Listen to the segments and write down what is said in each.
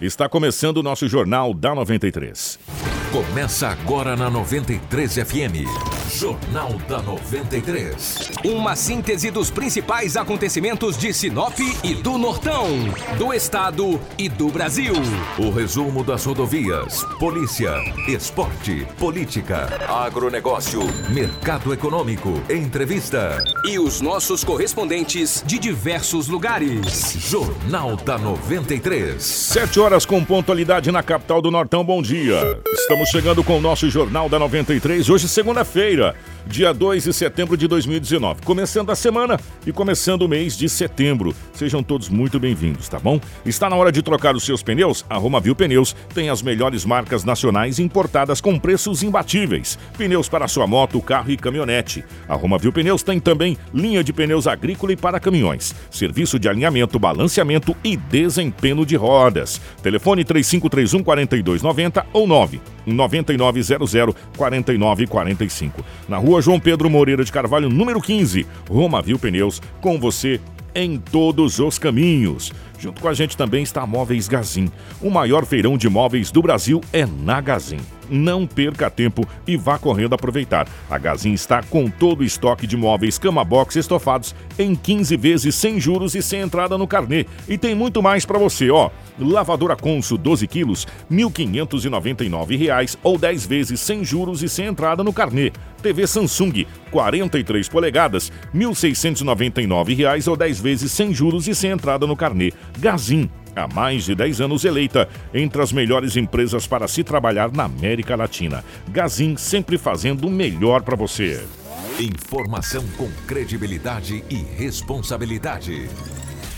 Está começando o nosso Jornal da 93. Começa agora na 93 FM. Jornal da 93. Uma síntese dos principais acontecimentos de Sinop e do Nortão, do estado e do Brasil. O resumo das rodovias, polícia, esporte, política, agronegócio, mercado econômico, entrevista. E os nossos correspondentes de diversos lugares. Jornal da 93. Sete horas com pontualidade na capital do Nortão. Bom dia. Estamos chegando com o nosso Jornal da 93. Hoje, segunda-feira, dia 2 de setembro de 2019. Começando a semana e começando o mês de setembro. Sejam todos muito bem-vindos, tá bom? Está na hora de trocar os seus pneus? A Romavil Pneus tem as melhores marcas nacionais importadas com preços imbatíveis. Pneus para sua moto, carro e caminhonete. A Romavil Pneus tem também linha de pneus agrícola e para caminhões. Serviço de alinhamento, balanceamento e desempenho de rodas. Telefone 3531 4290 ou 9 9900 4945. Na rua João Pedro Moreira de Carvalho, número 15, Roma Viu Pneus, com você em todos os caminhos. Junto com a gente também está Móveis Gazin. O maior feirão de móveis do Brasil é na Gazin. Não perca tempo e vá correndo aproveitar. A Gazin está com todo o estoque de móveis cama box estofados em 15 vezes sem juros e sem entrada no carnê. E tem muito mais para você, ó. Lavadora Consul 12 quilos, R$ 1.599 ou 10 vezes sem juros e sem entrada no carnê. TV Samsung 43 polegadas, R$ 1.699 ou 10 vezes sem juros e sem entrada no carnê. Gazin, há mais de 10 anos eleita entre as melhores empresas para se trabalhar na América Latina. Gazin sempre fazendo o melhor para você. Informação com credibilidade e responsabilidade.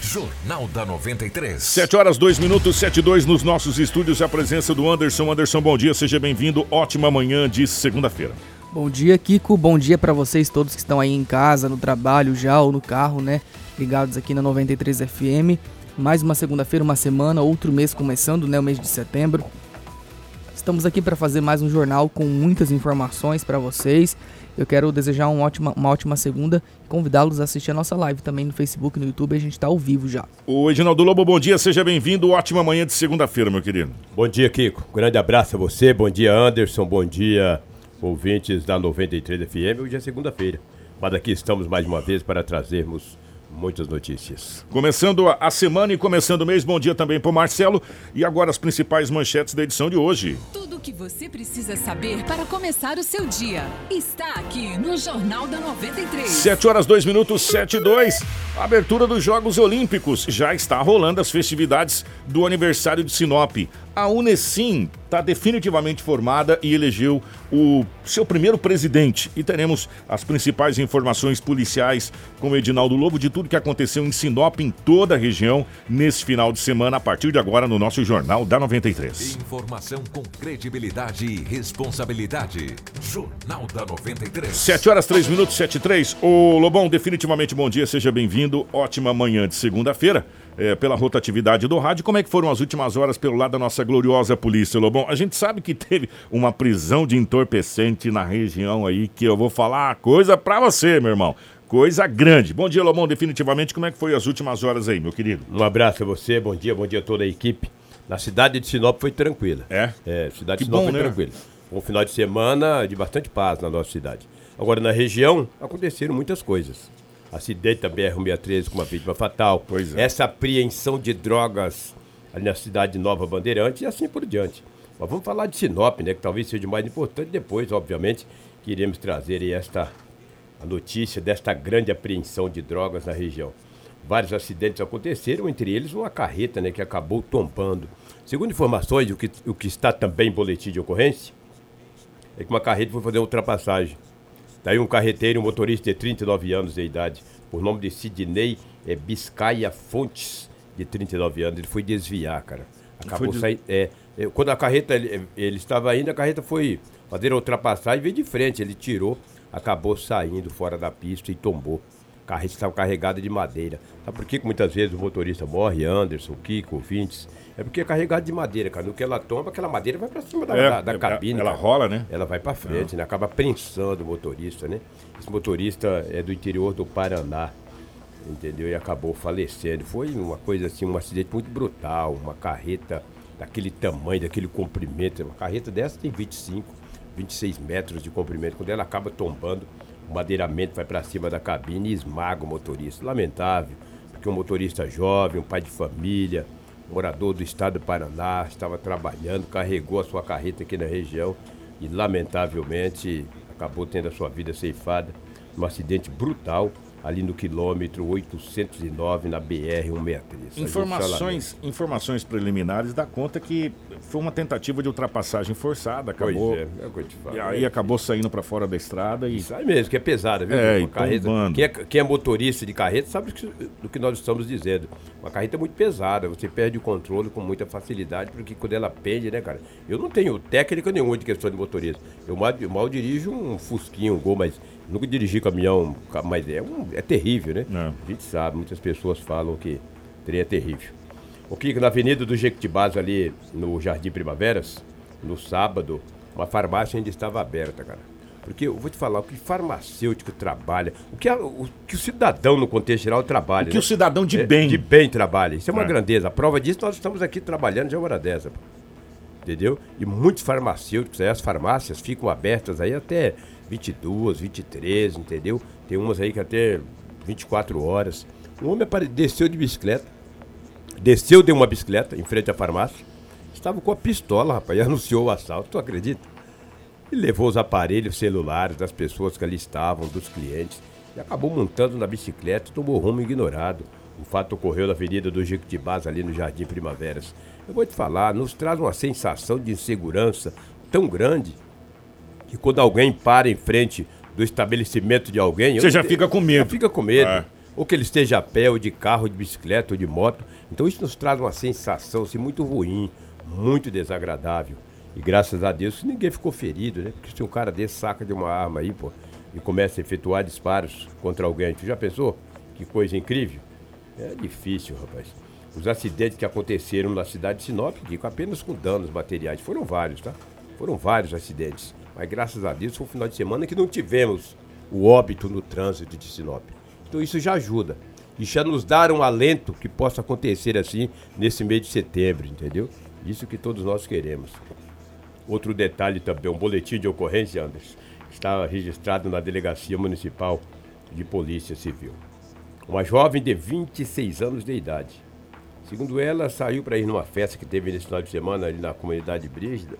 Jornal da 93. 7 horas 2 minutos, 7 e 2 nos nossos estúdios. A presença do Anderson. Anderson, bom dia, seja bem-vindo. Ótima manhã de segunda-feira. Bom dia, Kiko. Bom dia para vocês todos que estão aí em casa, no trabalho já ou no carro, né? Ligados aqui na 93 FM. Mais uma segunda-feira, uma semana, outro mês começando, né? O mês de setembro. Estamos aqui para fazer mais um jornal com muitas informações para vocês. Eu quero desejar uma ótima, uma ótima segunda e convidá-los a assistir a nossa live também no Facebook e no YouTube. A gente está ao vivo já. O Edinaldo Lobo, bom dia, seja bem-vindo. Ótima manhã de segunda-feira, meu querido. Bom dia, Kiko. Grande abraço a você. Bom dia, Anderson. Bom dia, ouvintes da 93 FM. Hoje é segunda-feira. Mas aqui estamos mais uma vez para trazermos muitas notícias. Começando a semana e começando o mês, bom dia também para Marcelo. E agora as principais manchetes da edição de hoje. Tudo o que você precisa saber para começar o seu dia está aqui no Jornal da 93. 7 horas 2 minutos, 7 e 2. Abertura dos Jogos Olímpicos. Já está rolando as festividades do aniversário de Sinop. A Unesim está definitivamente formada e elegeu o seu primeiro presidente. E teremos as principais informações policiais com o Edinaldo Lobo de tudo que aconteceu em Sinop, em toda a região, nesse final de semana, a partir de agora, no nosso Jornal da 93. Informação com credibilidade e responsabilidade. Jornal da 93. 7 horas 3 minutos, 7 e 3. Ô Lobão, definitivamente bom dia, seja bem-vindo. Ótima manhã de segunda-feira. É, pela rotatividade do rádio. Como é que foram as últimas horas pelo lado da nossa gloriosa polícia, Lobão? A gente sabe que teve uma prisão de entorpecente na região aí que eu vou falar coisa pra você, meu irmão. Coisa grande. Bom dia, Lobão. Definitivamente, como é que foi as últimas horas aí, meu querido? Um abraço a você, bom dia, bom dia a toda a equipe. Na cidade de Sinop foi tranquila. É? É, cidade Que de Sinop bom, foi né? tranquila. Um final de semana de bastante paz na nossa cidade. Agora, na região, aconteceram muitas coisas. Acidente da BR-163 com uma vítima fatal. Pois é. Essa apreensão de drogas ali na cidade de Nova Bandeirante e assim por diante. Mas vamos falar de Sinop, né? Que talvez seja o mais importante. Depois, obviamente, que iremos trazer aí esta a notícia desta grande apreensão de drogas na região. Vários acidentes aconteceram, entre eles uma carreta né, que acabou tombando. Segundo informações, o que, o que está também em boletim de ocorrência, é que uma carreta foi fazer uma ultrapassagem. Daí um carreteiro um motorista de 39 anos de idade, por nome de Sidney é Biscaia Fontes, de 39 anos, ele foi desviar, cara. Acabou des- saindo. É, é, quando a carreta, ele, ele estava indo, a carreta foi fazer a ultrapassagem e veio de frente. Ele tirou, acabou saindo fora da pista e tombou. A carreta estava carregada de madeira. Sabe por que, que muitas vezes o motorista morre, Anderson, Kiko, ouvintes? É porque é carregado de madeira, cara. No que ela tomba, aquela madeira vai pra cima da, É, da, da é, cabine. ela cara. rola, né? Ela vai pra frente, né? Acaba prensando o motorista, né? Esse motorista é do interior do Paraná, entendeu? E acabou falecendo. Foi uma coisa assim, um acidente muito brutal, uma carreta daquele tamanho, daquele comprimento. Uma carreta dessa tem 25, 26 metros de comprimento. Quando ela acaba tombando, o madeiramento vai para cima da cabine e esmaga o motorista. Lamentável, porque um motorista jovem, um pai de família, morador do estado do Paraná, estava trabalhando, carregou a sua carreta aqui na região e, lamentavelmente, acabou tendo a sua vida ceifada num acidente brutal ali no quilômetro 809 na BR 163. Informações, informações preliminares dá conta que foi uma tentativa de ultrapassagem forçada, acabou. Pois é, é o que eu te falo. E aí acabou saindo para fora da estrada e Isso aí mesmo, que é pesada, viu? É, Uma tombando. quem, é, quem é motorista de carreta sabe do que- nós estamos dizendo. Uma carreta é muito pesada, você perde o controle com muita facilidade, porque quando ela pende, né, cara? Eu não tenho técnica nenhuma de questão de motorista. Eu mal, eu mal dirijo um Fusquinha, um Gol, mas nunca dirigi caminhão, ca- mas é, um, é terrível, né? É. A gente sabe, muitas pessoas falam que trem é terrível. O que na Avenida do Jequitibás, ali no Jardim Primaveras, no sábado, uma farmácia ainda estava aberta, cara. Porque eu vou te falar, o que farmacêutico trabalha, o que, a- o, que o cidadão no contexto geral trabalha. que né? o cidadão de É, bem. De bem trabalha. Isso é uma É. grandeza. A prova disso, nós estamos aqui trabalhando já uma hora dessa. pô. Entendeu? E muitos farmacêuticos, aí, as farmácias ficam abertas aí até 22, 23, entendeu? Tem umas aí que até 24 horas. Um homem desceu de bicicleta, desceu de uma bicicleta em frente à farmácia, estava com a pistola, rapaz, e anunciou o assalto. Tu acredita? E levou os aparelhos celulares das pessoas que ali estavam, dos clientes, e acabou montando na bicicleta e tomou rumo ignorado. O fato ocorreu na Avenida do Jequitibás, ali no Jardim Primaveras. Eu vou te falar, nos traz uma sensação de insegurança tão grande que quando alguém para em frente do estabelecimento de alguém... Você já te- fica com medo. Já fica com medo. É. Ou que ele esteja a pé, ou de carro, ou de bicicleta, ou de moto. Então isso nos traz uma sensação assim, muito ruim, muito desagradável. E graças a Deus ninguém ficou ferido, né? Porque se um cara desse saca de uma arma aí, pô, e começa a efetuar disparos contra alguém, tu já pensou? Que coisa incrível. É difícil, rapaz. Os acidentes que aconteceram na cidade de Sinop, digo, apenas com danos materiais, foram vários, tá? Foram vários acidentes. Mas graças a Deus foi um final de semana que não tivemos o óbito no trânsito de Sinop. Então isso já ajuda. E já nos dá um alento que possa acontecer assim nesse mês de setembro, entendeu? Isso que todos nós queremos. Outro detalhe também, um boletim de ocorrência, Anderson, está registrado na Delegacia Municipal de Polícia Civil. Uma jovem de 26 anos de idade. Segundo ela, saiu para ir numa festa que teve nesse final de semana ali na comunidade Brígida.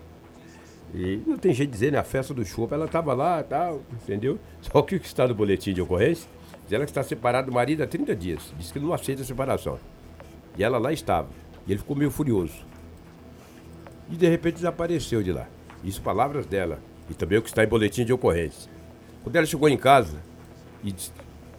E não tem jeito de dizer, né? A festa do chopp, ela estava lá tal, entendeu? Só que o que está no boletim de ocorrência, diz ela que está separada do marido há 30 dias. Diz que não aceita a separação. E ela lá estava. E ele ficou meio furioso. E de repente desapareceu de lá. Isso palavras dela. E também o que está em boletim de ocorrência. Quando ela chegou em casa, e disse,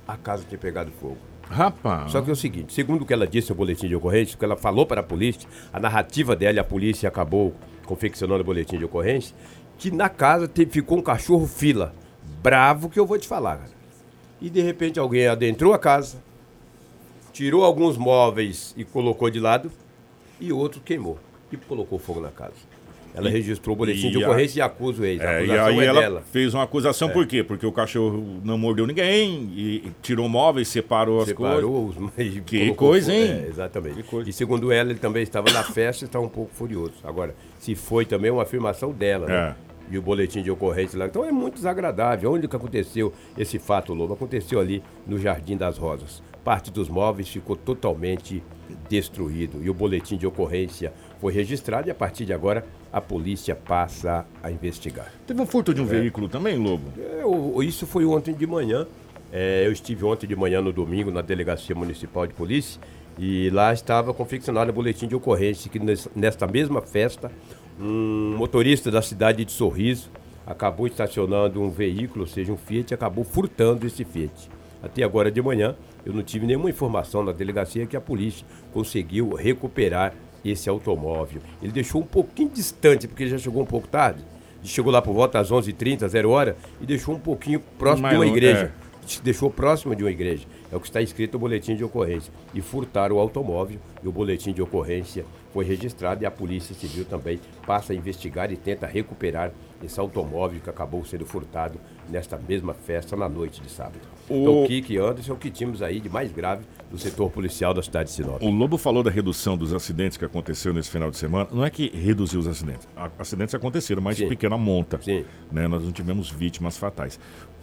a casa tinha pegado fogo. Rapaz. Só que é o seguinte, segundo o que ela disse no boletim de ocorrência, o que ela falou para a polícia, a narrativa dela e a polícia acabou confeccionando o boletim de ocorrência, que na casa te- ficou um cachorro fila, bravo que eu vou te falar. cara. E de repente alguém adentrou a casa, tirou alguns móveis e colocou de lado, e outro queimou e colocou fogo na casa. Ela registrou o boletim de e a- ocorrência e acusa o ex. A É, e acusação aí é ela dela. fez uma acusação por quê? Porque o cachorro não mordeu ninguém e, e tirou móveis, separou as coisas. Separou os e Que coisa, hein? É, exatamente. Coisa. E segundo ela, ele também estava na festa e estava um pouco furioso. Agora, se foi também uma afirmação dela, né? É. E o boletim de ocorrência lá. Então é muito desagradável. Onde que aconteceu esse fato, Lobo? Aconteceu ali no Jardim das Rosas. Parte dos móveis ficou totalmente destruído. E o boletim de ocorrência foi registrado e a partir de agora a polícia passa a investigar. Teve um furto de um veículo também, Lobo? É, o- isso foi ontem de manhã. É, eu estive ontem de manhã, no domingo, na Delegacia Municipal de Polícia. E lá estava confeccionado o boletim de ocorrência que nes- nesta mesma festa, um motorista da cidade de Sorriso acabou estacionando um veículo, ou seja, um Fiat, acabou furtando esse Fiat. Até agora de manhã, eu não tive nenhuma informação na delegacia que a polícia conseguiu recuperar esse automóvel. Ele deixou um pouquinho distante, porque ele já chegou um pouco tarde. Ele chegou lá por volta às 11h30, 0 hora, e deixou um pouquinho próximo Mais de uma igreja. Deixou próximo de uma igreja. É o que está escrito no boletim de ocorrência. E furtaram o automóvel e o boletim de ocorrência foi registrado e a Polícia Civil também passa a investigar e tenta recuperar esse automóvel que acabou sendo furtado nesta mesma festa na noite de sábado. O- Então, o Kik e Anderson é o que tínhamos aí de mais grave do setor policial da cidade de Sinop. O Lobo falou da redução dos acidentes que aconteceu nesse final de semana. Não é que reduziu os acidentes. Acidentes aconteceram, mas Sim. pequena monta. Sim. Né? Nós não tivemos vítimas fatais.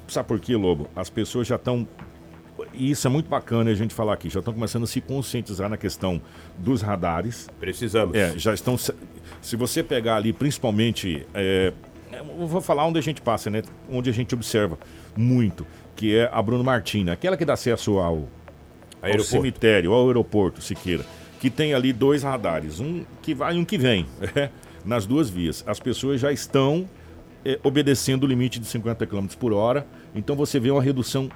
Sabe por quê, Lobo? As pessoas já estão. E isso é muito bacana a gente falar aqui. Já estão começando a se conscientizar na questão dos radares. Precisamos. É, já estão. Se você pegar ali, principalmente. é, vou falar onde a gente passa, né? Onde a gente observa muito, que é a Bruno Martina, aquela que dá acesso ao, ao cemitério, ao aeroporto, Siqueira, que tem ali dois radares, um que vai e um que vem, é, nas duas vias. As pessoas já estão é, obedecendo o limite de 50 km por hora, então você vê uma redução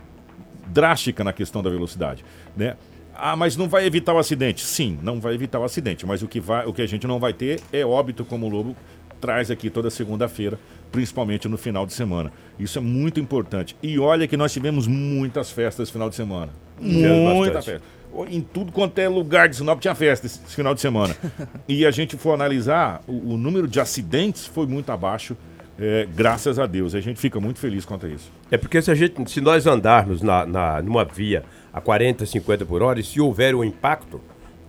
drástica na questão da velocidade, né? Ah, mas não vai evitar o acidente? Sim, não vai evitar o acidente, mas o que, vai, o que a gente não vai ter é óbito, como o Lobo traz aqui toda segunda-feira, principalmente no final de semana. Isso é muito importante. E olha que nós tivemos muitas festas esse final de semana. Muita festa. Em tudo quanto é lugar de Sinop tinha festa esse esse final de semana. e a gente for analisar, o, o número de acidentes foi muito abaixo, é, graças a Deus. A gente fica muito feliz quanto a isso. É porque se, a gente, se nós andarmos na, na- numa via a 40, 50 por hora, e se houver um impacto,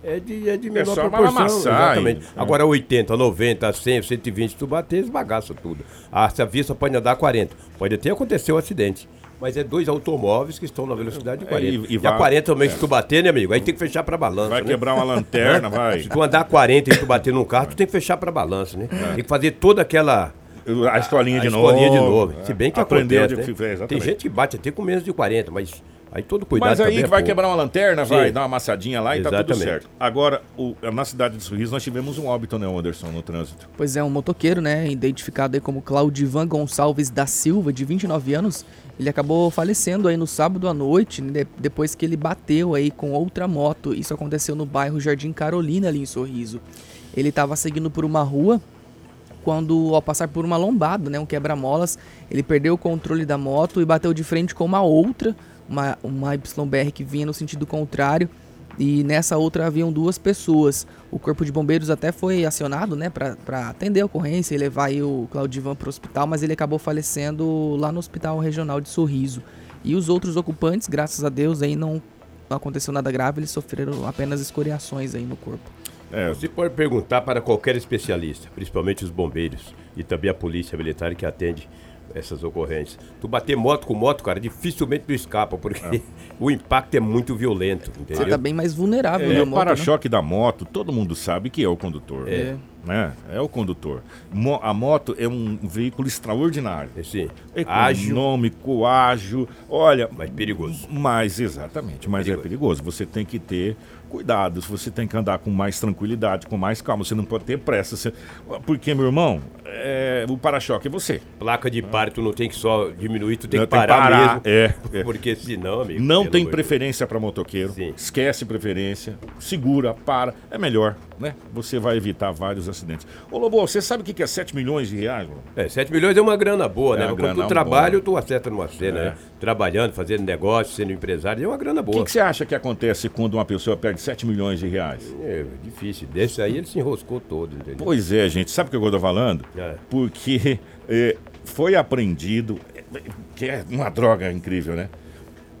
é de, é de menor só proporção. amassar Exatamente. e- Agora 80, 90, 100, 120, tu bater, esbagaça tudo. Ah, se a via só pode andar a 40. Pode até acontecer um acidente. Mas é dois automóveis que estão na velocidade de 40. É, e- e, e a 40 também, se tu bater, né, amigo? Aí tem que fechar pra balança. Vai né? quebrar uma lanterna, vai. Se tu andar a 40 e tu bater num carro, tu tem que fechar pra balança, né? Tem que fazer toda aquela. A escolinha a de novo. escolinha de novo. é. Se bem que Aprendeu acontece, de- né? é, exatamente. Tem gente que bate até com menos de 40, mas aí todo cuidado Mas aí também é vai pouco. quebrar uma lanterna, Sim. vai dar uma amassadinha lá e tá tudo Exatamente. certo. Agora, o- na cidade de Sorriso, nós tivemos um óbito, né, Anderson, no trânsito. Pois é, um motoqueiro, né, identificado aí como Claudivan Gonçalves da Silva, de 29 anos, ele acabou falecendo aí no sábado à noite, né, depois que ele bateu aí com outra moto. Isso aconteceu no bairro Jardim Carolina, ali em Sorriso. Ele estava seguindo por uma rua quando, ao passar por uma lombada, né, um quebra-molas, ele perdeu o controle da moto e bateu de frente com uma outra, uma, uma YBR que vinha no sentido contrário. E nessa outra haviam duas pessoas. O corpo de bombeiros até foi acionado, né, para atender a ocorrência e levar o Claudivan para o hospital, mas ele acabou falecendo lá no Hospital Regional de Sorriso. E os outros ocupantes, graças a Deus, aí não, não aconteceu nada grave, eles sofreram apenas escoriações aí no corpo. É, Você pode perguntar para qualquer especialista, principalmente os bombeiros e também a polícia militar que atende essas ocorrências. Tu bater moto com moto, cara, dificilmente tu escapa, porque o impacto é muito violento, Você entendeu? tá bem mais vulnerável, é, né, o moto, né? para-choque da moto, todo mundo sabe que é o condutor. É. Né? É o condutor. Mo- a moto é um veículo extraordinário. Assim, ágil, Econômico, ágil. Olha, mas perigoso. Mas, exatamente, mas é Perigoso. perigoso. Você tem que ter cuidados, você tem que andar com mais tranquilidade, com mais calma. Você não pode ter pressa. você- Porque, meu irmão, é, o para-choque é você. Placa de par, tu não tem que só diminuir, tu tem Não, que parar, mesmo. É, é. Porque senão, amigo. Não tem preferência para motoqueiro. Sim. Esquece preferência. Segura, para. É melhor, né? Você vai evitar vários acidentes. Ô, Lobo, você sabe o que é 7 milhões de reais, Lobo? É, 7 milhões é uma grana boa, É né? Quando tu trabalha, tu acerta numa cena, É. né? Trabalhando, fazendo negócio, sendo empresário, é uma grana O boa. que, que você acha que acontece quando uma pessoa perde 7 milhões de reais? É difícil. Desse aí ele se enroscou todo, entendeu? Pois é, gente. Sabe o que eu estou falando? É. Porque é, foi apreendido, que é uma droga incrível, né?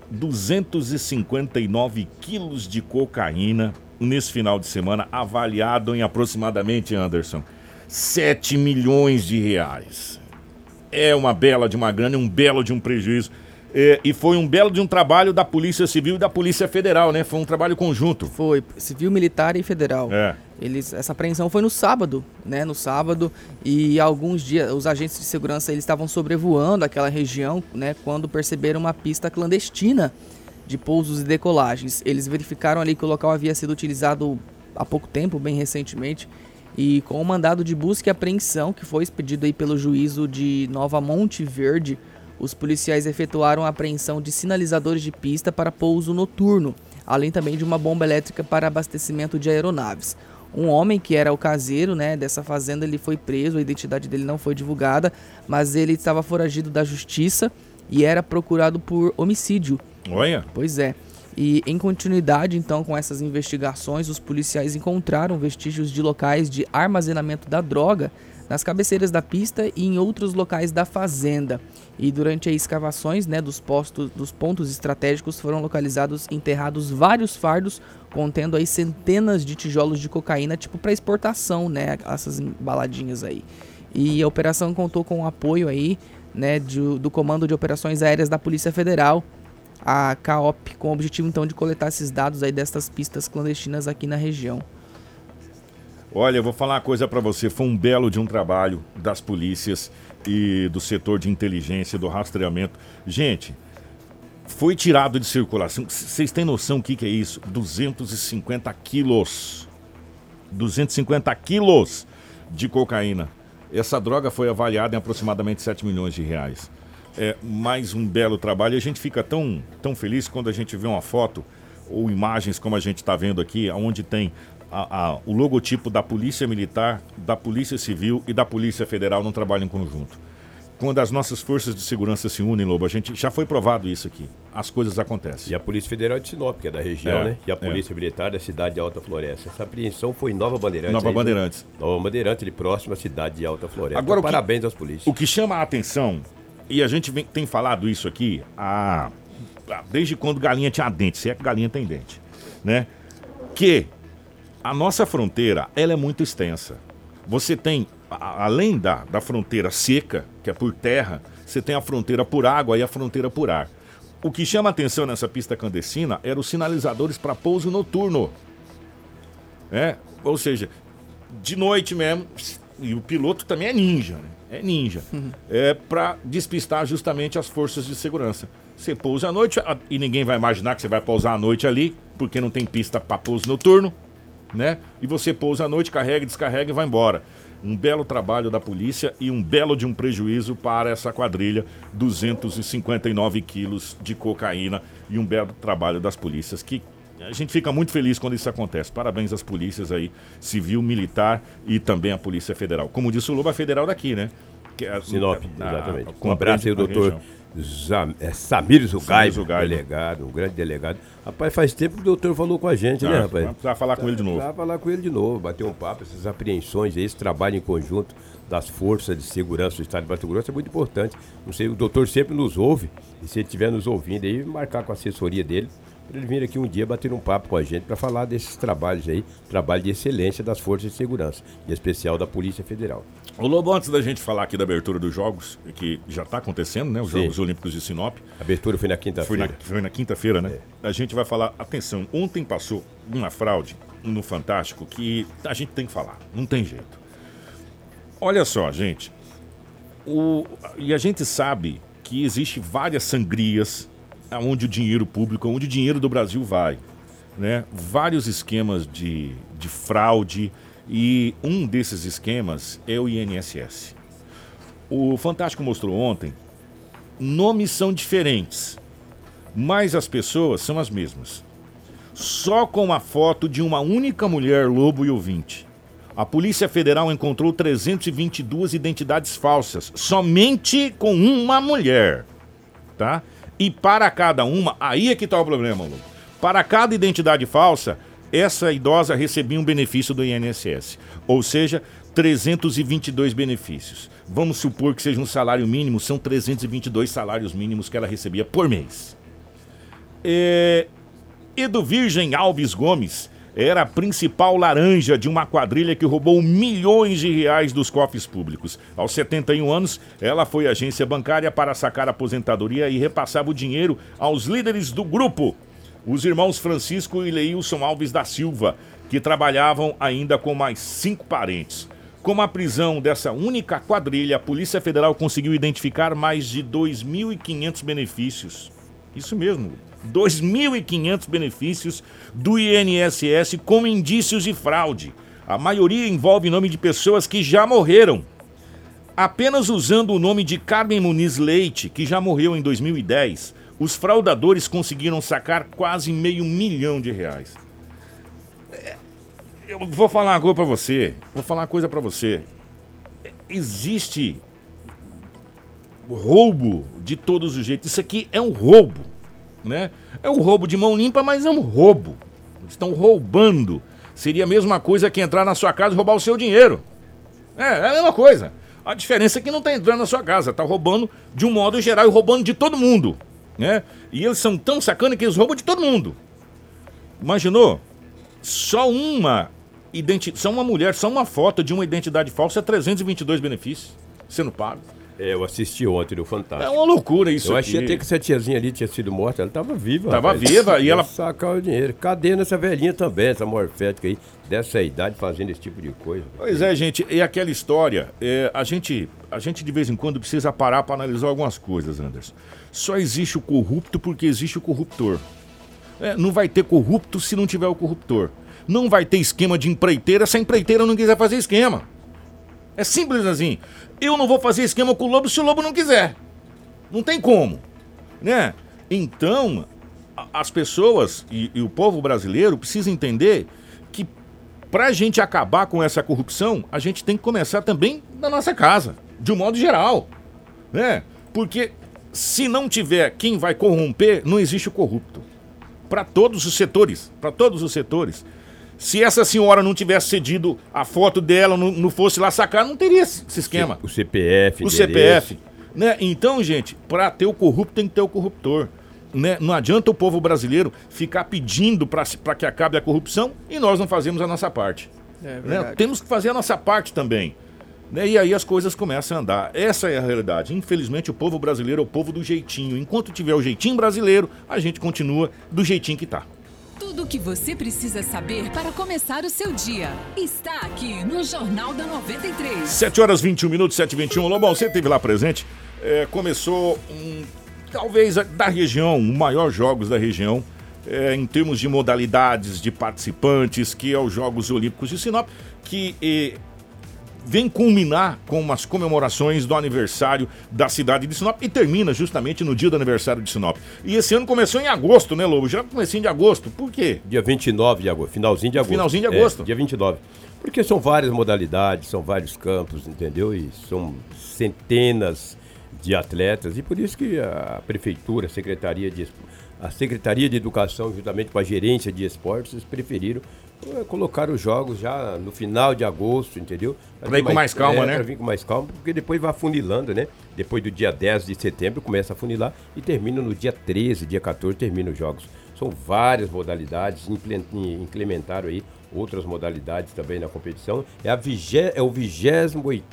259 quilos de cocaína nesse final de semana, avaliado em aproximadamente, Anderson, 7 milhões de reais. É uma bela de uma grana, um belo de um prejuízo. É, e foi um belo de um trabalho da Polícia Civil e da Polícia Federal, né? Foi um trabalho conjunto. Foi civil, militar e federal. É. Eles, essa apreensão foi no sábado, né? No sábado e alguns dias os agentes de segurança eles estavam sobrevoando aquela região, né? Quando perceberam uma pista clandestina de pousos e decolagens. Eles verificaram ali que o local havia sido utilizado há pouco tempo, bem recentemente, e com o mandado de busca e apreensão que foi expedido aí pelo juízo de Nova Monte Verde, os policiais efetuaram a apreensão de sinalizadores de pista para pouso noturno, além também de uma bomba elétrica para abastecimento de aeronaves. Um homem que era o caseiro, né, dessa fazenda, ele foi preso, a identidade dele não foi divulgada, mas ele estava foragido da justiça e era procurado por homicídio. Olha. Pois é. E em continuidade, então, com essas investigações, os policiais encontraram vestígios de locais de armazenamento da droga nas cabeceiras da pista e em outros locais da fazenda. E durante as escavações né, dos, postos, dos pontos estratégicos foram localizados enterrados vários fardos contendo aí centenas de tijolos de cocaína, tipo para exportação, né, essas embaladinhas aí. E a operação contou com o apoio aí, né, de, do Comando de Operações Aéreas da Polícia Federal, a CAOP, com o objetivo então de coletar esses dados aí destas pistas clandestinas aqui na região. Olha, eu vou falar uma coisa para você. Foi um belo de um trabalho das polícias e do setor de inteligência, do rastreamento. Gente, foi tirado de circulação. Vocês têm noção o que, que é isso? 250 quilos. 250 quilos de cocaína. Essa droga foi avaliada em aproximadamente 7 milhões de reais. É mais um belo trabalho. A gente fica tão, tão feliz quando a gente vê uma foto ou imagens como a gente está vendo aqui, onde tem a, a, o logotipo da Polícia Militar, da Polícia Civil e da Polícia Federal não trabalham em conjunto. Quando as nossas forças de segurança se unem, Lobo, a gente já foi provado isso aqui. As coisas acontecem. E a Polícia Federal de Sinop, que é da região, É, né? E a é. Polícia Militar da cidade de Alta Floresta. Essa apreensão foi em Nova Bandeirantes. Nova aí, né? Bandeirantes. Nova Bandeirantes, ali próximo à cidade de Alta Floresta. Agora, Então, que- parabéns aos polícias. O que chama a atenção, e a gente vem- tem falado isso aqui há- desde quando galinha tinha dente, se é que galinha tem dente, né? Que a nossa fronteira, ela é muito extensa. Você tem, a- além da, da fronteira seca, que é por terra, você tem a fronteira por água e a fronteira por ar. O que chama a atenção nessa pista clandestina eram os sinalizadores para pouso noturno. É, ou seja, de noite mesmo, e o piloto também é ninja, né? É ninja. É para despistar justamente as forças de segurança. Você pousa à noite e ninguém vai imaginar que você vai pousar à noite ali, porque não tem pista para pouso noturno, né? E você pousa à noite, carrega, descarrega e vai embora. Um belo trabalho da polícia e um belo de um prejuízo para essa quadrilha, 259 quilos de cocaína e um belo trabalho das polícias que a gente fica muito feliz quando isso acontece. Parabéns às polícias aí, civil, militar e também à Polícia Federal. Como disse o Lobo, a federal daqui, né? Que é- Sinop, a- a- exatamente. Um compreende abraço aí, a doutor região. Zam, é, Samir Zugaib. delegado, um grande delegado. Rapaz, faz tempo que o doutor falou com a gente, né, Ah, rapaz? vai precisar falar com ele de novo. Vai falar com ele de novo, bater um papo, essas apreensões, esse trabalho em conjunto das forças de segurança do Estado de Mato Grosso é muito importante. Não sei, o doutor sempre nos ouve, e se ele estiver nos ouvindo aí, marcar com a assessoria dele, para ele vir aqui um dia bater um papo com a gente para falar desses trabalhos aí, trabalho de excelência das forças de segurança, em especial da Polícia Federal. Ô Lobo, antes da gente falar aqui da abertura dos jogos, que já está acontecendo, né? Os Sim. Jogos Olímpicos de Sinop. A abertura foi na Foi na, quinta-feira. foi na quinta-feira, né? A gente vai falar. Atenção, ontem passou uma fraude no Fantástico que a gente tem que falar. Não tem jeito. Olha só, gente. O, e a gente sabe que existe várias sangrias onde o dinheiro público, onde o dinheiro do Brasil vai. Né? Vários esquemas de, de fraude e um desses esquemas é o INSS. O Fantástico mostrou ontem nomes são diferentes, mas as pessoas são as mesmas. Só com a foto de uma única mulher lobo e ouvinte. A Polícia Federal encontrou 322 identidades falsas, somente com uma mulher, tá? E para cada uma, aí é que está o problema, lobo. Para cada identidade falsa, essa idosa recebia um benefício do INSS, ou seja, 322 benefícios. Vamos supor que seja um salário mínimo, são 322 salários mínimos que ela recebia por mês. É, Edu Virgem Alves Gomes era a principal laranja de uma quadrilha que roubou milhões de reais dos cofres públicos. Aos 71 anos, ela foi agência bancária para sacar a aposentadoria e repassava o dinheiro aos líderes do grupo, os irmãos Francisco e Leilson Alves da Silva, que trabalhavam ainda com mais cinco parentes. Com a prisão dessa única quadrilha, a Polícia Federal conseguiu identificar mais de 2.500 benefícios. Isso mesmo, 2.500 benefícios do INSS com indícios de fraude. A maioria envolve nome de pessoas que já morreram. Apenas usando o nome de Carmen Muniz Leite, que já morreu em 2010, os fraudadores conseguiram sacar quase meio milhão de reais. É, Eu vou falar coisa pra você. Vou falar uma coisa pra você. Existe roubo de todos os jeitos. Isso aqui é um roubo. Né? É o roubo de mão limpa, mas é um roubo. Estão roubando. Seria a mesma coisa que entrar na sua casa e roubar o seu dinheiro. É, é a mesma coisa. A diferença é que não está entrando na sua casa, está roubando de um modo geral e roubando de todo mundo. Né? E eles são tão sacanas que eles roubam de todo mundo. Imaginou? Só uma identi só uma mulher, só uma foto de uma identidade falsa é 322 benefícios sendo pago. É, eu assisti ontem no Fantástico. É uma loucura isso Eu aqui. achei até que essa tiazinha ali tinha sido morta, ela estava viva. Tava rapaz. viva e ela- Sacar o dinheiro. Cadê nessa velhinha também, essa morfética aí, dessa idade, fazendo esse tipo de coisa? Pois é, gente, é aquela história. é, a, gente, a gente de vez em quando precisa parar para analisar algumas coisas, Anderson. Só existe o corrupto porque existe o corruptor. É, não vai ter corrupto se não tiver o corruptor. Não vai ter esquema de empreiteira se a empreiteira não quiser fazer esquema. É simples assim. Eu não vou fazer esquema com o lobo se o lobo não quiser. Não tem como. Né? Então, as pessoas e, e o povo brasileiro precisam entender que para a gente acabar com essa corrupção, a gente tem que começar também na nossa casa, de um modo geral. Né? Porque se não tiver quem vai corromper, não existe o corrupto. Para todos os setores, para todos os setores. Se essa senhora não tivesse cedido a foto dela, não, não fosse lá sacar, não teria esse esquema. O CPF, O endereço. CPF. Né? Então, gente, para ter o corrupto tem que ter o corruptor. Né? Não adianta o povo brasileiro ficar pedindo para que acabe a corrupção e nós não fazemos a nossa parte. É né? verdade. Temos que fazer a nossa parte também. Né? E aí as coisas começam a andar. Essa é a realidade. Infelizmente, o povo brasileiro é o povo do jeitinho. Enquanto tiver o jeitinho brasileiro, a gente continua do jeitinho que tá. Tudo o que você precisa saber para começar o seu dia está aqui no Jornal da 93. 7 horas 21 minutos, 7 e 21 Lobão, você esteve lá presente. É, começou, um, talvez, da região, o maior jogos da região, é, em termos de modalidades, de participantes, que é os Jogos Olímpicos de Sinop, que eh, vem culminar com umas comemorações do aniversário da cidade de Sinop e termina justamente no dia do aniversário de Sinop. E esse ano começou em agosto, né, Lobo? Já comecinho de agosto. Por quê? Dia 29 de agosto, finalzinho de agosto. Finalzinho de agosto. É, dia 29. Porque são várias modalidades, são vários campos, entendeu? E são centenas de atletas. E por isso que a prefeitura, a secretaria de, a secretaria de educação, juntamente com a gerência de esportes, preferiram eh, colocar os jogos já no final de agosto, entendeu? Pra ir com mais calma, é, né? Pra vir com mais calma, porque depois vai afunilando, né? Depois do dia 10 de setembro começa a funilar e termina no dia 13, dia 14, termina os jogos. São várias modalidades, imple- implementaram aí outras modalidades também na competição. É, a vigé, é o 28º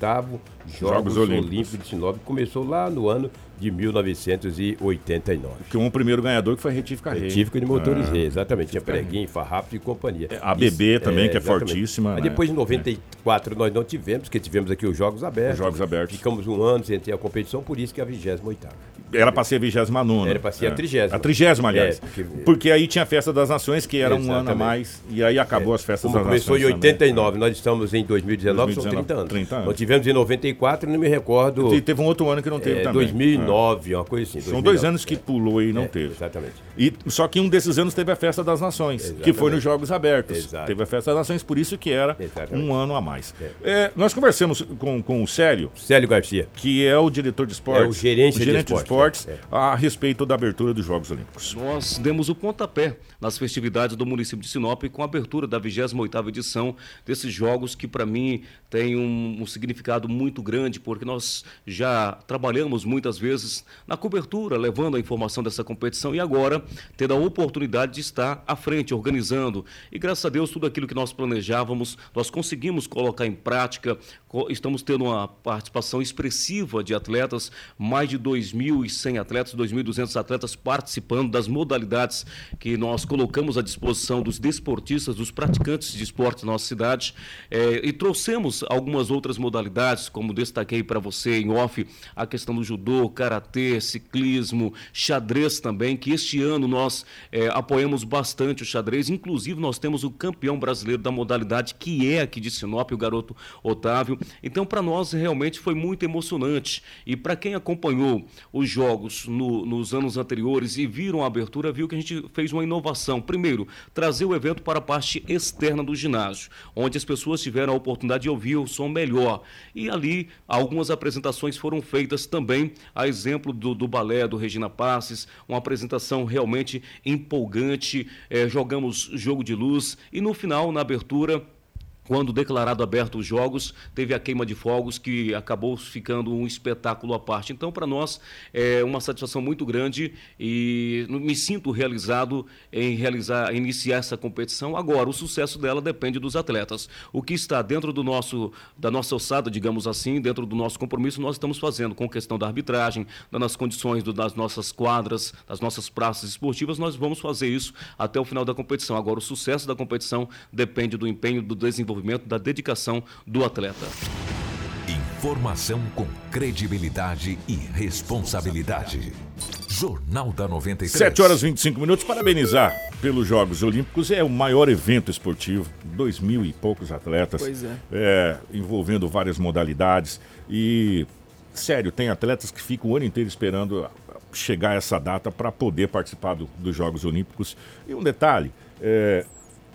Jogos, Jogos Olímpicos. Olímpicos de Sinop, que começou lá no ano de 1989. Que um primeiro ganhador que foi Retífica Rei. Retífica de motores Ah. Rei, exatamente. Tinha Preguinho, Farrapo e companhia. a BB também, que é exatamente. fortíssima, Mas né? depois, em 94, nós não tivemos, porque tivemos aqui os Jogos Abertos. Os Jogos Abertos. Ficamos um ano sem ter a competição, por isso que é a 28ª. Era pra ser a 29 Era pra ser a trigésima. A trigésima, aliás. É, porque- porque... aí tinha a Festa das Nações, que era um ano a Exatamente. mais, e aí acabou as festas Como das começou em Nações. também. 89, nós estamos em 2019, são 30 anos. 30 anos. Nós tivemos em 94, não me recordo. E teve um outro ano que não teve é, também. 2009, uma coisa assim. São 2009. dois anos que pulou e não É, teve. Exatamente. E, só que um desses anos teve a Festa das Nações, que Exatamente. foi nos Jogos Abertos. Exato. Teve a Festa das Nações, por isso que era Exatamente. um ano a mais. É, nós conversamos com, com o Célio, Célio Garcia. que é o diretor de esportes. É o gerente de gerente de esportes, esportes, é. a respeito da abertura dos Jogos Olímpicos. Nós demos o pontapé nas festividades do município de Sinop com a abertura da 28ª edição desses jogos que para mim tem um, um significado muito grande, porque nós já trabalhamos muitas vezes na cobertura, levando a informação dessa competição e agora tendo a oportunidade de estar à frente, organizando. E graças a Deus tudo aquilo que nós planejávamos, nós conseguimos colocar em prática. Estamos tendo uma participação expressiva de atletas, mais de 2.100 atletas, 2.200 atletas participando das modalidades que nós colocamos à disposição dos desportistas, dos praticantes de esporte na nossa cidade. Eh, e trouxemos algumas outras modalidades, como destaquei para você em off, a questão do judô, karatê, ciclismo, xadrez também, que este ano nós eh, apoiamos bastante o xadrez. Inclusive, nós temos o campeão brasileiro da modalidade, que é aqui de Sinop, o garoto Otávio. Então, para nós, realmente foi muito emocionante. E para quem acompanhou os jogos, jogos no, nos anos anteriores e viram a abertura, viu que a gente fez uma inovação. Primeiro, trazer o evento para a parte externa do ginásio, onde as pessoas tiveram a oportunidade de ouvir o som melhor. E ali algumas apresentações foram feitas também, a exemplo do, do balé do Regina Passes, uma apresentação realmente empolgante. É, jogamos jogo de luz e no final, na abertura, quando declarado aberto os jogos, teve a queima de fogos que acabou ficando um espetáculo à parte. Então, para nós é uma satisfação muito grande e me sinto realizado em realizar, iniciar essa competição. Agora, o sucesso dela depende dos atletas. O que está dentro do nosso da nossa alçada, digamos assim, dentro do nosso compromisso, nós estamos fazendo com questão da arbitragem, das condições do, das nossas quadras, das nossas praças esportivas, nós vamos fazer isso até o final da competição. Agora, o sucesso da competição depende do empenho, do desenvolvimento desenvolvimento, da dedicação do atleta. Informação com credibilidade e responsabilidade. Jornal da 93. 7 horas e 25 minutos. Parabenizar pelos Jogos Olímpicos. É o maior evento esportivo. Dois mil e poucos atletas. Pois é. é envolvendo várias modalidades. E, sério, tem atletas que ficam o ano inteiro esperando chegar essa data para poder participar do, dos Jogos Olímpicos. E um detalhe: é,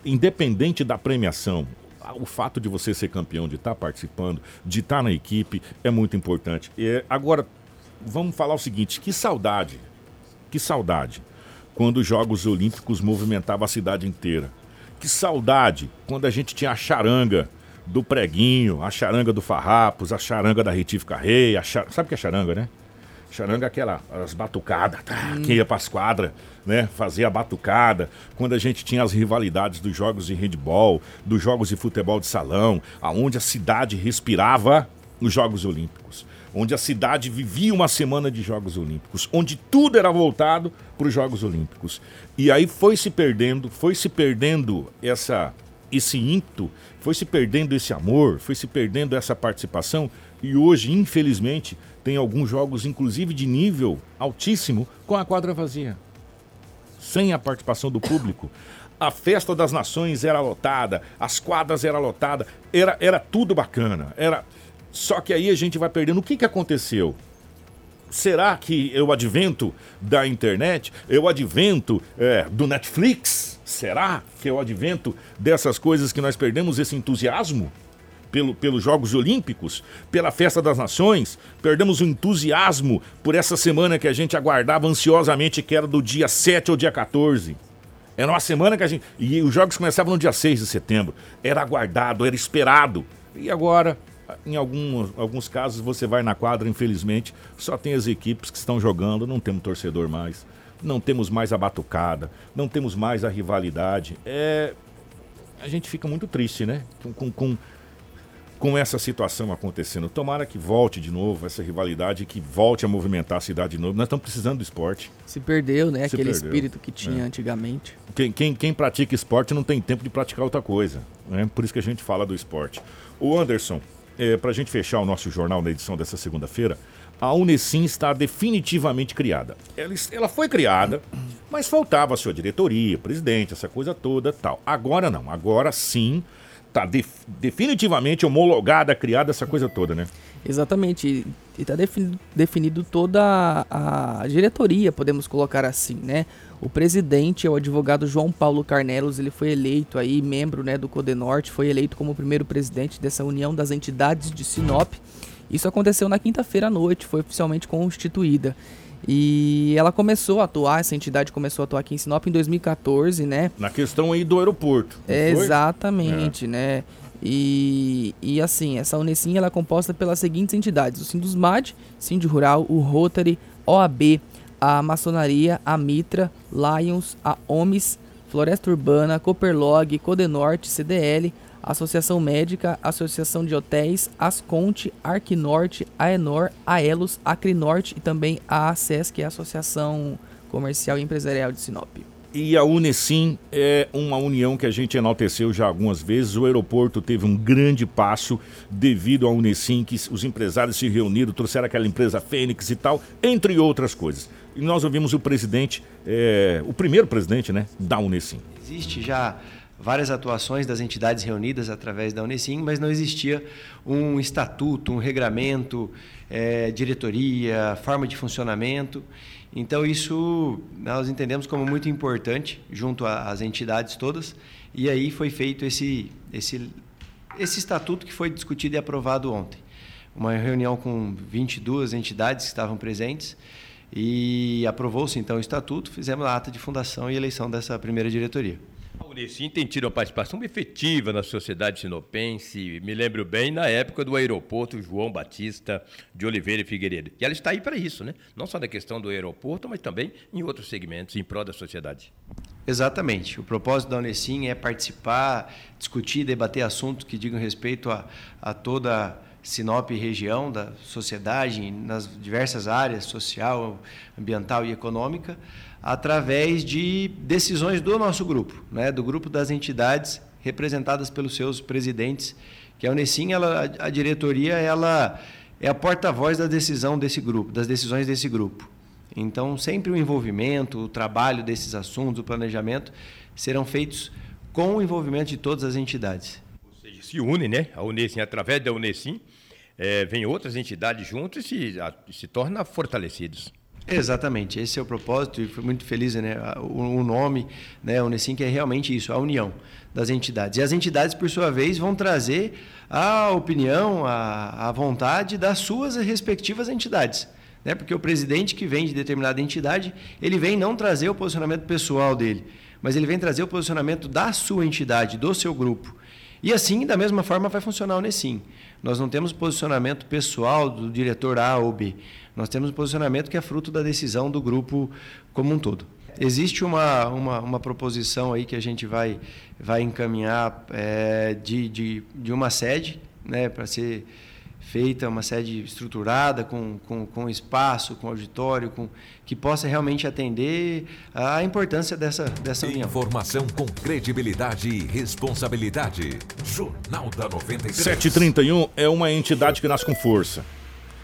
independente da premiação, o fato de você ser campeão, de estar tá participando, de estar tá na equipe, é muito importante. E, agora, vamos falar o seguinte: que saudade, que saudade, quando os Jogos Olímpicos movimentavam a cidade inteira. Que saudade quando a gente tinha a charanga do preguinho, a charanga do Farrapos, a charanga da Retífica Rei, a char... sabe o que é charanga, né? Charanga aquela, as batucadas, tá, hum. que ia pras quadras, né? Fazia a batucada. Quando a gente tinha as rivalidades dos jogos de handball, dos jogos de futebol de salão, aonde a cidade respirava os Jogos Olímpicos. Onde a cidade vivia uma semana de Jogos Olímpicos, onde tudo era voltado para os Jogos Olímpicos. E aí foi se perdendo, foi se perdendo essa, esse ímpeto, foi se perdendo esse amor, foi se perdendo essa participação. E hoje, infelizmente, tem alguns jogos, inclusive de nível altíssimo, com a quadra vazia. Sem a participação do público. A festa das nações era lotada, as quadras eram lotadas, era, era tudo bacana. Era Só que aí a gente vai perdendo. O que, que aconteceu? Será que eu advento da internet? Eu advento é, do Netflix? Será que eu advento dessas coisas que nós perdemos esse entusiasmo? Pelo, pelos Jogos Olímpicos, pela Festa das Nações, perdemos o entusiasmo por essa semana que a gente aguardava ansiosamente, que era do dia 7 ao dia 14. Era uma semana que a gente. E os jogos começavam no dia 6 de setembro. Era aguardado, era esperado. E agora, em alguns, alguns casos, você vai na quadra, infelizmente, só tem as equipes que estão jogando, não temos torcedor mais. Não temos mais a batucada, não temos mais a rivalidade. É. A gente fica muito triste, né? com, com com essa situação acontecendo. Tomara que volte de novo essa rivalidade, que volte a movimentar a cidade de novo. Nós estamos precisando do esporte. Se perdeu, né? Se Aquele perdeu. espírito que tinha é. antigamente. Quem, quem, quem, pratica esporte não tem tempo de praticar outra coisa. Né? Por isso que a gente fala do esporte. O Anderson, é, para a gente fechar o nosso jornal na edição dessa segunda-feira, a Unesim está definitivamente criada. Ela, ela foi criada, mas faltava a sua diretoria, presidente, essa coisa toda tal. Agora não, agora sim tá def definitivamente homologada, criada essa coisa toda, né? Exatamente. E está definido, definido toda a, a, diretoria, podemos colocar assim, né? O presidente é o advogado João Paulo Carnelos, ele foi eleito aí, membro né, do Codenorte, foi eleito como primeiro presidente dessa união das entidades de Sinop. Isso aconteceu na quinta-feira à noite, foi oficialmente constituída. E ela começou a atuar, essa entidade começou a atuar aqui em Sinop em 2014, né? Na questão aí do aeroporto. Exatamente, é. né? E, e assim, essa Unesim ela é composta pelas seguintes entidades: o Sindusmad, Sind Rural, o Rotary, OAB, a Maçonaria, a Mitra, Lions, a OMIS, Floresta Urbana, Cooperlog, Codenorte, CDL, Associação Médica, Associação de Hotéis, Asconte, Arquinorte, Aenor, Aelos, Acrinorte e também a ACES, que é a Associação Comercial e Empresarial de Sinop. E a Unesim é uma união que a gente enalteceu já algumas vezes. O aeroporto teve um grande passo devido à Unesim, que os empresários se reuniram, trouxeram aquela empresa Fênix e tal, entre outras coisas. E nós ouvimos o presidente, é, o primeiro presidente né, da Unesim. Existe já várias atuações das entidades reunidas através da Unesim, mas não existia um estatuto, um regramento, é, diretoria, forma de funcionamento. Então, isso nós entendemos como muito importante junto às entidades todas, e aí foi feito esse, esse, esse estatuto que foi discutido e aprovado ontem. Uma reunião com 22 entidades que estavam presentes, e aprovou-se então o estatuto, fizemos a ata de fundação e eleição dessa primeira diretoria. A Unicim tem tido uma participação efetiva na sociedade sinopense. Me lembro bem na época do aeroporto João Batista de Oliveira e Figueiredo. E ela está aí para isso, né? Não só na questão do aeroporto, mas também em outros segmentos em prol da sociedade. Exatamente. O propósito da Unicim é participar, discutir, debater assuntos que digam respeito a, a toda Sinop região, da sociedade, nas diversas áreas, social, ambiental e econômica, através de decisões do nosso grupo, né, do grupo das entidades representadas pelos seus presidentes, que a Unesim, ela, a diretoria, ela é a porta-voz da decisão desse grupo, das decisões desse grupo. Então, sempre o envolvimento, o trabalho desses assuntos, o planejamento, serão feitos com o envolvimento de todas as entidades. Ou seja, se une, né? A Unesim, através da Unesim, é, vem outras entidades juntos e se, a, se tornam fortalecidos. Exatamente, esse é o propósito e fui muito feliz, né? O nome, né, Unesim, que é realmente isso, a união das entidades. E as entidades, por sua vez, vão trazer a opinião, a, a vontade das suas respectivas entidades. Né? Porque o presidente que vem de determinada entidade, ele vem não trazer o posicionamento pessoal dele, mas ele vem trazer o posicionamento da sua entidade, do seu grupo. E assim, da mesma forma, vai funcionar o Unesim. Nós não temos posicionamento pessoal do diretor A ou B. Nós temos um posicionamento que é fruto da decisão do grupo como um todo. Existe uma, uma, uma proposição aí que a gente vai, vai encaminhar é, de, de, de uma sede né, para ser feita, uma sede estruturada, com, com, com espaço, com auditório, com, que possa realmente atender a importância dessa, dessa união. Informação com credibilidade e responsabilidade. Jornal da 93. 731 é uma entidade que nasce com força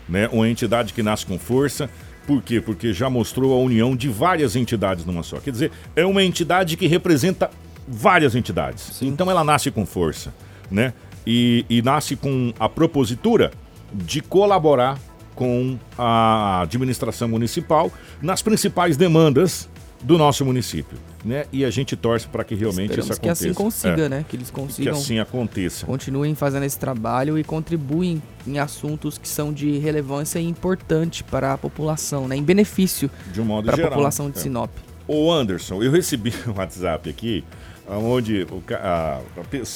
né? Uma entidade que nasce com força. Por quê? Porque já mostrou a união de várias entidades numa só. Quer dizer, é uma entidade que representa várias entidades. Sim. Então ela nasce com força, né? E, e nasce com a propositura de colaborar com a administração municipal nas principais demandas do nosso município. Né? E a gente torce para que realmente Esperamos isso aconteça. que assim consiga, é. né? Que eles consigam. Que assim aconteça. Continuem fazendo esse trabalho e contribuem em assuntos que são de relevância e importante para a população, né? Em benefício de um modo para a população de é. Sinop. Ô Anderson, eu recebi um WhatsApp aqui, onde o, a,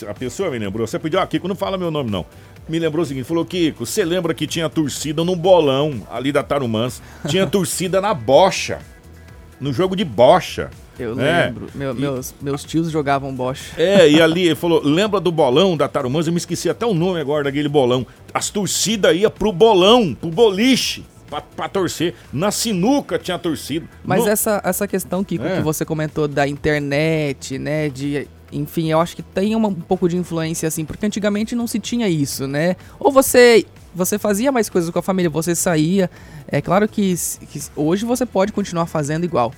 a, pessoa me lembrou, você pediu, ah, Kiko, não fala meu nome não. Me lembrou o seguinte, falou, Kiko, você lembra que tinha torcida no bolão ali da Tarumãs? Tinha torcida na bocha no jogo de bocha. Eu né? lembro. Meu, e... meus, meus tios jogavam bocha. É, e ali ele falou: lembra do bolão da Tarumãs? Eu me esqueci até o nome agora daquele bolão. As torcidas iam pro bolão, pro boliche. Pra, torcer. Na sinuca tinha torcido. Mas no... essa, essa questão, Kiko, é. que você comentou da internet, né? De. Enfim, eu acho que tem uma, um pouco de influência, assim, porque antigamente não se tinha isso, né? Ou você você fazia mais coisas com a família, você saía. É claro que, que hoje você pode continuar fazendo igual,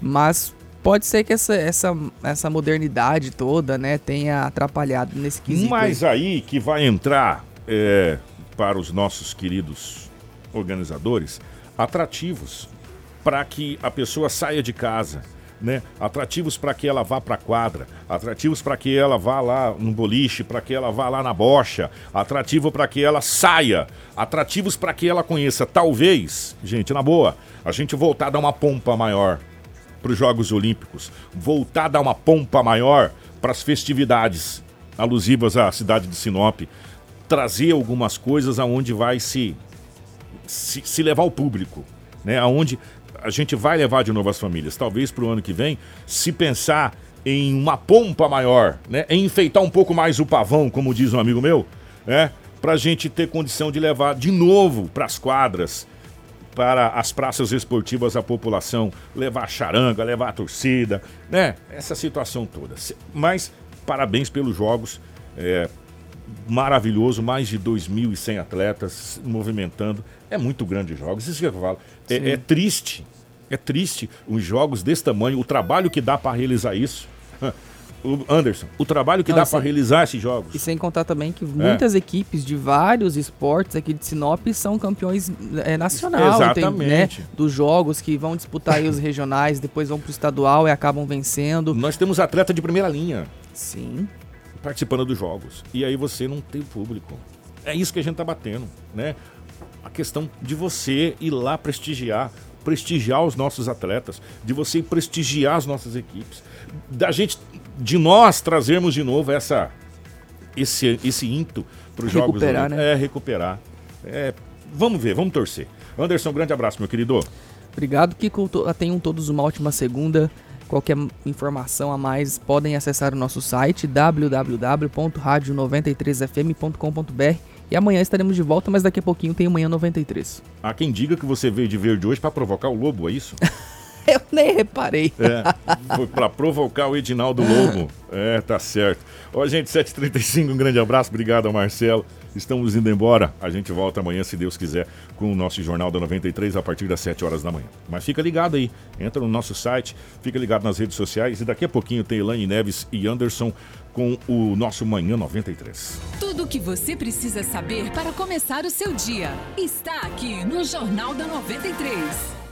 mas pode ser que essa, essa, essa modernidade toda, né, tenha atrapalhado nesse quesito. Mas aí que vai entrar é, para os nossos queridos organizadores atrativos para que a pessoa saia de casa né? Atrativos para que ela vá para a quadra, atrativos para que ela vá lá no boliche, para que ela vá lá na bocha, atrativo para que ela saia, atrativos para que ela conheça. Talvez, gente, na boa, a gente voltar a dar uma pompa maior para os Jogos Olímpicos, voltar a dar uma pompa maior para as festividades alusivas à cidade de Sinop, trazer algumas coisas aonde vai se, se, se levar o público, né? Aonde a gente vai levar de novo as famílias. Talvez para o ano que vem, se pensar em uma pompa maior, né? Em enfeitar um pouco mais o pavão, como diz um amigo meu, né? Para a gente ter condição de levar de novo para as quadras, para as praças esportivas a população, levar a charanga, levar a torcida, né? Essa situação toda. Mas parabéns pelos jogos. É, maravilhoso, mais de 2.100 atletas movimentando. É muito grande jogos. Isso que eu falo. É, é, triste é triste os jogos desse tamanho, o trabalho que dá para realizar isso. o Anderson, o trabalho que Não, dá para realizar esses jogos. E sem contar também É. que muitas equipes de vários esportes aqui de Sinop são campeões é, nacional, tem, Exatamente. né, dos jogos que vão disputar aí os regionais, depois vão pro estadual e acabam vencendo. Nós temos atleta de primeira linha Sim. Participando dos jogos. E aí você não tem público. É isso que a gente tá batendo, né? A questão de você ir lá prestigiar, prestigiar os nossos atletas, de você prestigiar as nossas equipes, da gente, de nós trazermos de novo essa esse esse ímpeto para os jogos. Recuperar, né? É recuperar. É, vamos ver, vamos torcer. Anderson, um grande abraço, meu querido. Obrigado, Kiko. Tenham todos uma ótima segunda. Qualquer informação a mais, podem acessar o nosso site www.radio93fm.com.br e amanhã estaremos de volta, mas daqui a pouquinho tem o Manhã 93. Há quem diga que você veio de verde hoje para provocar o lobo, é isso? Eu nem reparei. É, foi pra provocar o Edinaldo Lobo. É, tá certo. Ó, gente, 7h35, um grande abraço, obrigado Marcelo. Estamos indo embora. A gente volta amanhã, se Deus quiser, com o nosso Jornal da 93 a partir das 7 horas da manhã. Mas fica ligado aí, entra no nosso site, fica ligado nas redes sociais e daqui a pouquinho tem Elaine Neves e Anderson com o nosso Manhã 93. Tudo o que você precisa saber para começar o seu dia está aqui no Jornal da 93.